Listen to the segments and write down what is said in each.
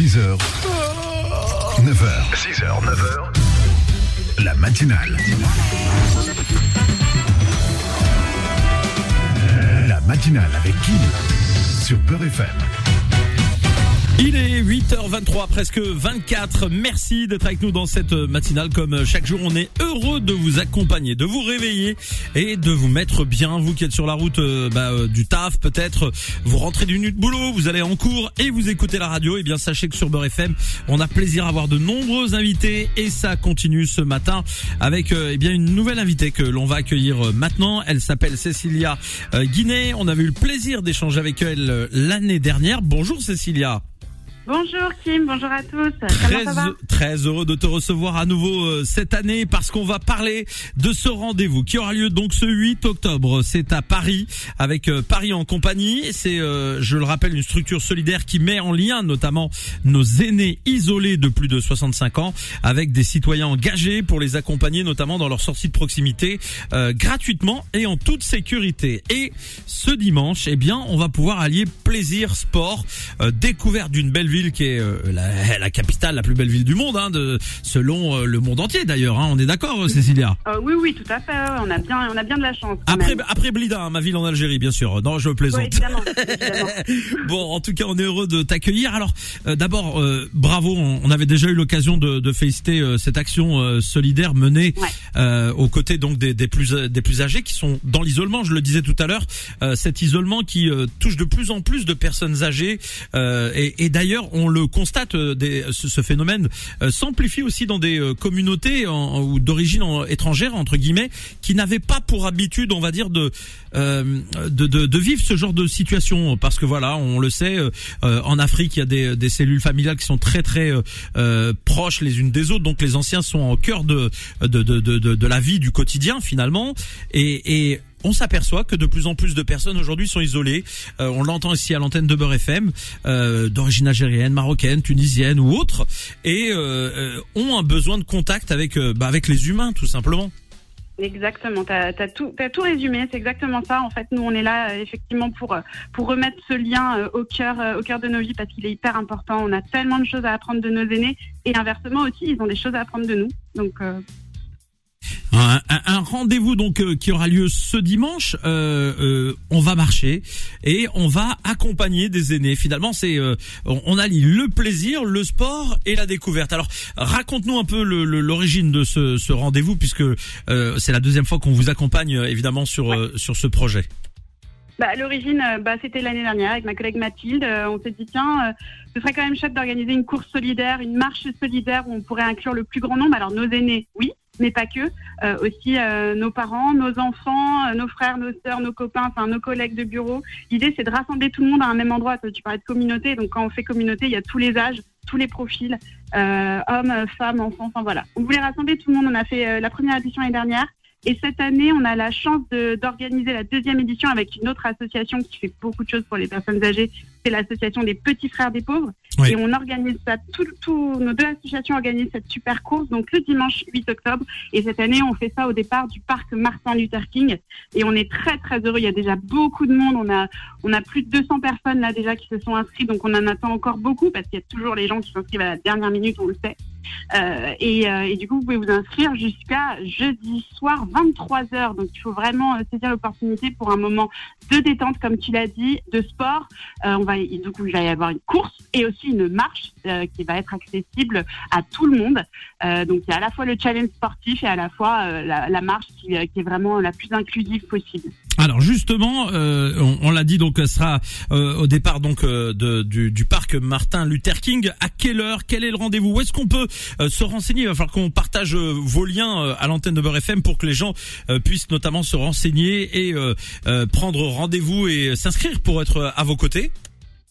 6h, 9h. 6h, 9h. La matinale. La matinale avec Kim sur Beurre FM. Il est 8h23, presque 24. Merci d'être avec nous dans cette matinale. Comme chaque jour, on est heureux de vous accompagner, de vous réveiller et de vous mettre bien. Vous qui êtes sur la route euh, bah, euh, du taf, peut-être, vous rentrez d'une nuit de boulot, vous allez en cours et vous écoutez la radio. Et eh bien, sachez que sur Beurre FM, on a plaisir à avoir de nombreux invités et ça continue ce matin avec euh, eh bien une nouvelle invitée que l'on va accueillir maintenant. Elle s'appelle Cécilia Guinet. On avait eu le plaisir d'échanger avec elle l'année dernière. Bonjour Cécilia. Bonjour Kim, bonjour à tous. Très, très heureux de te recevoir à nouveau euh, cette année parce qu'on va parler de ce rendez-vous qui aura lieu donc ce 8 octobre. C'est à Paris avec euh, Paris en compagnie. C'est, euh, je le rappelle, une structure solidaire qui met en lien notamment nos aînés isolés de plus de 65 ans avec des citoyens engagés pour les accompagner notamment dans leur sortie de proximité gratuitement et en toute sécurité. Et ce dimanche, eh bien, on va pouvoir allier plaisir, sport, découverte d'une belle ville qui est euh, la, capitale, la plus belle ville du monde, hein, de, selon euh, le monde entier d'ailleurs. Hein. On est d'accord, euh, Cécilia? Oui, oui, tout à fait. On a bien, on a bien de la chance. Après, après Blida, hein, ma ville en Algérie, bien sûr. Non, je plaisante. bon, en tout cas, on est heureux de t'accueillir. Alors, d'abord, bravo. On, avait déjà eu l'occasion de, de, féliciter cette action solidaire menée aux côtés donc des, des, plus des plus âgés qui sont dans l'isolement. Je le disais tout à l'heure, cet isolement qui touche de plus en plus de personnes âgées. et, et d'ailleurs on le constate, euh, ce, phénomène euh, s'amplifie aussi dans des euh, communautés ou d'origine étrangère entre guillemets qui n'avaient pas pour habitude, on va dire, de, de, vivre ce genre de situation. Parce que voilà, on le sait, en Afrique, il y a des, cellules familiales qui sont très très proches les unes des autres, donc les anciens sont au cœur de de, de, la vie du quotidien finalement. Et on s'aperçoit que de plus en plus de personnes aujourd'hui sont isolées. Euh, on l'entend ici à l'antenne de Beurre FM, euh, d'origine algérienne, marocaine, tunisienne ou autre, et euh, ont un besoin de contact avec bah, avec les humains tout simplement. Exactement, tu as, tout, tout résumé, c'est exactement ça. En fait, nous, on est là effectivement pour, pour remettre ce lien au cœur, au cœur de nos vies parce qu'il est hyper important. On a tellement de choses à apprendre de nos aînés et inversement aussi, ils ont des choses à apprendre de nous. Donc, un, un rendez-vous donc euh, qui aura lieu ce dimanche. Euh, euh, on va marcher et on va accompagner des aînés. Finalement, c'est on, allie le plaisir, le sport et la découverte. Alors, raconte-nous un peu l'origine de ce, ce rendez-vous puisque c'est la deuxième fois qu'on vous accompagne évidemment sur sur ce projet. Bah, l'origine, bah, c'était l'année dernière avec ma collègue Mathilde. on s'est dit tiens, ce serait quand même chouette d'organiser une course solidaire, une marche solidaire où on pourrait inclure le plus grand nombre. Alors nos aînés, oui, mais pas que, euh, aussi euh, nos parents, nos enfants, euh, nos frères, nos sœurs, nos copains, enfin nos collègues de bureau. L'idée, c'est de rassembler tout le monde à un même endroit. Tu parlais de communauté, donc quand on fait communauté, il y a tous les âges, tous les profils, hommes, femmes, enfants, enfin voilà. On voulait rassembler tout le monde. On a fait la première édition l'année dernière. Et cette année, on a la chance d'organiser la deuxième édition avec une autre association qui fait beaucoup de choses pour les personnes âgées. C'est l'association des petits frères des pauvres. Et on organise ça, tout, nos deux associations organisent cette super course, donc le dimanche 8 octobre. Et cette année, on fait ça au départ du parc Martin Luther King. Et on est très, très heureux. Il y a déjà beaucoup de monde. On a, on a plus de 200 personnes là déjà qui se sont inscrites. Donc on en attend encore beaucoup parce qu'il y a toujours les gens qui s'inscrivent à la dernière minute, on le sait. Euh, et, euh, et, du coup, vous pouvez vous inscrire jusqu'à jeudi soir 23h. Donc, il faut vraiment euh, saisir l'opportunité pour un moment de détente, comme tu l'as dit, de sport. Euh, on il va y avoir une course et aussi une marche euh, qui va être accessible à tout le monde. donc, il y a à la fois le challenge sportif et à la fois la, la, marche qui, est vraiment la plus inclusive possible. Alors justement, on, l'a dit donc, ce sera au départ donc du, du, parc Martin Luther King. À quelle heure? Quel est le rendez-vous? Où est-ce qu'on peut se renseigner? Il va falloir qu'on partage vos liens à l'antenne de Beurre FM pour que les gens puissent notamment se renseigner et prendre rendez-vous et s'inscrire pour être à vos côtés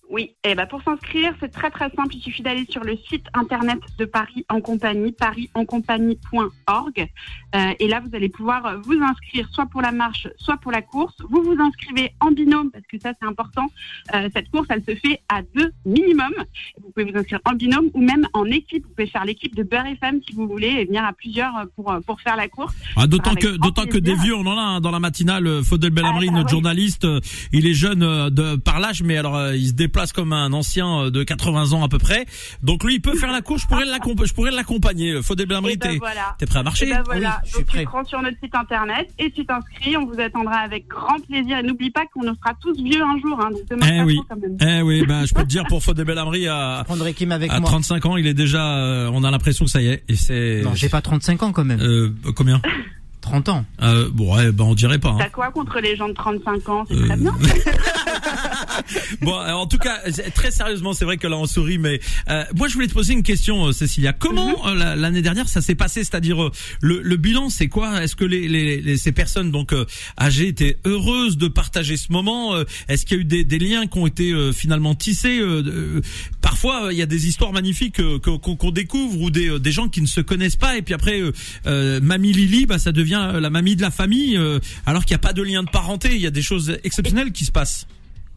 oui, et eh ben pour s'inscrire, c'est très très simple. Il suffit d'aller sur le site internet de Paris en compagnie, parisencompagnie.org. Euh, et là, vous allez pouvoir vous inscrire soit pour la marche, soit pour la course. Vous vous inscrivez en binôme parce que ça c'est important. Euh, cette course, elle se fait à deux minimum. Vous pouvez vous inscrire en binôme ou même en équipe. Vous pouvez faire l'équipe de Beurre FM si vous voulez et venir à plusieurs pour, pour faire la course. Ah, d'autant que, d'autant que des vieux, on en a hein, dans la matinale. Faudel Bellamri, ah, bah notre journaliste, il est jeune de, par l'âge, mais alors il se déplace comme un ancien de 80 ans à peu près. Donc lui, il peut faire la course. Je pourrais l'accompagner. Je pourrais l'accompagner. Faudel Bellamri, ben t'es prêt à marcher ben voilà. Donc tu te rends sur notre site internet et tu t'inscris. On vous attendra avec grand plaisir. Et n'oublie pas qu'on sera tous vieux un jour. Hein, donc eh oui. Quand même. Eh oui. Ben je peux te dire pour Faudel Bellamri à, à 35 ans, il est déjà. Euh, on a l'impression que ça y est. Et c'est. Non, j'ai pas 35 ans quand même. Euh, combien 30 ans. Euh, bon, ouais, ben on dirait pas. Hein. T'as quoi contre les gens de 35 ans? C'est très bien. bon, en tout cas, très sérieusement, c'est vrai que là on sourit, mais euh, moi je voulais te poser une question, euh, Cécilia. Comment mhm. euh, l'année dernière ça s'est passé? C'est-à-dire le, le, bilan, c'est quoi? Est-ce que les, les, ces personnes donc âgées étaient heureuses de partager ce moment? Est-ce qu'il y a eu des, des, liens qui ont été finalement tissés? Parfois, il y a des histoires magnifiques qu'on découvre ou des, des gens qui ne se connaissent pas, et puis après, mamie Lily, bah ça devient la mamie de la famille, alors qu'il n'y a pas de lien de parenté. Il y a des choses exceptionnelles qui se passent.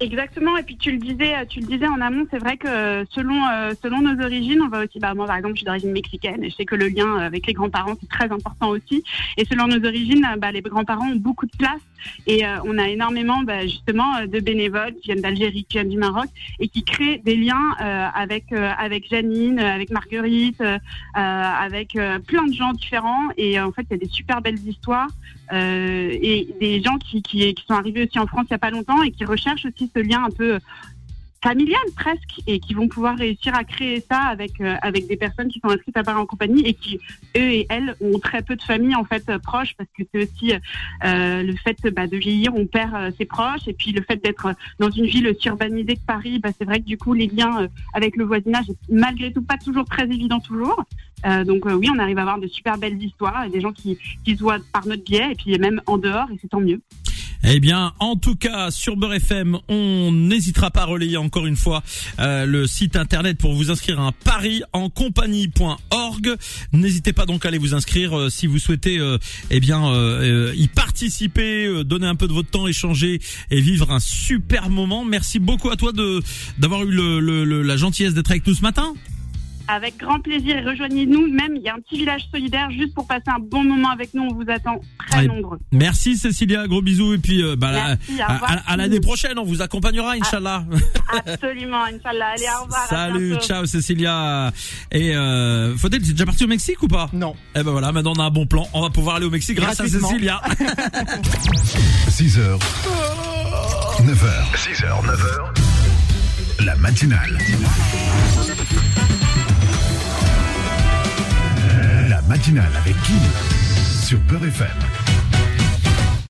Exactement. Et puis tu le disais, tu le disais en amont, c'est vrai que selon euh, selon nos origines, on va aussi. Bah moi par exemple, je suis d'origine mexicaine et je sais que le lien avec les grands-parents c'est très important aussi. Et selon nos origines, bah, les grands-parents ont beaucoup de place et euh, on a énormément bah, justement de bénévoles qui viennent d'Algérie, qui viennent du Maroc et qui créent des liens euh, avec avec Janine, avec Marguerite, avec plein de gens différents. Et en fait, il y a des super belles histoires et des gens qui, qui qui sont arrivés aussi en France il y a pas longtemps et qui recherchent aussi ce lien un peu familial presque et qui vont pouvoir réussir à créer ça avec euh, avec des personnes qui sont inscrites à part en compagnie et qui eux et elles ont très peu de familles en fait proches parce que c'est aussi euh, le fait bah, de vieillir on perd euh, ses proches et puis le fait d'être dans une ville aussi urbanisée que Paris bah, c'est vrai que du coup les liens avec le voisinage malgré tout pas toujours très évident toujours. Donc oui on arrive à avoir de super belles histoires des gens qui qui se voient par notre biais et puis même en dehors et c'est tant mieux eh bien, en tout cas, sur Beurre FM, on n'hésitera pas à relayer encore une fois euh, le site internet pour vous inscrire à un pari en compagnie.org. N'hésitez pas donc à aller vous inscrire euh, si vous souhaitez euh, eh bien y participer, donner un peu de votre temps, échanger et vivre un super moment. Merci beaucoup à toi de d'avoir eu le, la gentillesse d'être avec nous ce matin. Avec grand plaisir, rejoignez-nous. Même, il y a un petit village solidaire juste pour passer un bon moment avec nous. On vous attend très nombreux. Merci Cécilia, gros bisous. Et puis, euh, bah, à, l'année prochaine, on vous accompagnera, Inch'Allah. Absolument, Inch'Allah. Allez, au revoir. Salut, ciao Cécilia. Et euh, Faudel, tu es déjà parti au Mexique ou pas? Non. Eh ben voilà, maintenant on a un bon plan. On va pouvoir aller au Mexique grâce à Cécilia. 6h. 9h. 6h, 9h. La matinale matinale avec Kim sur Beurre FM.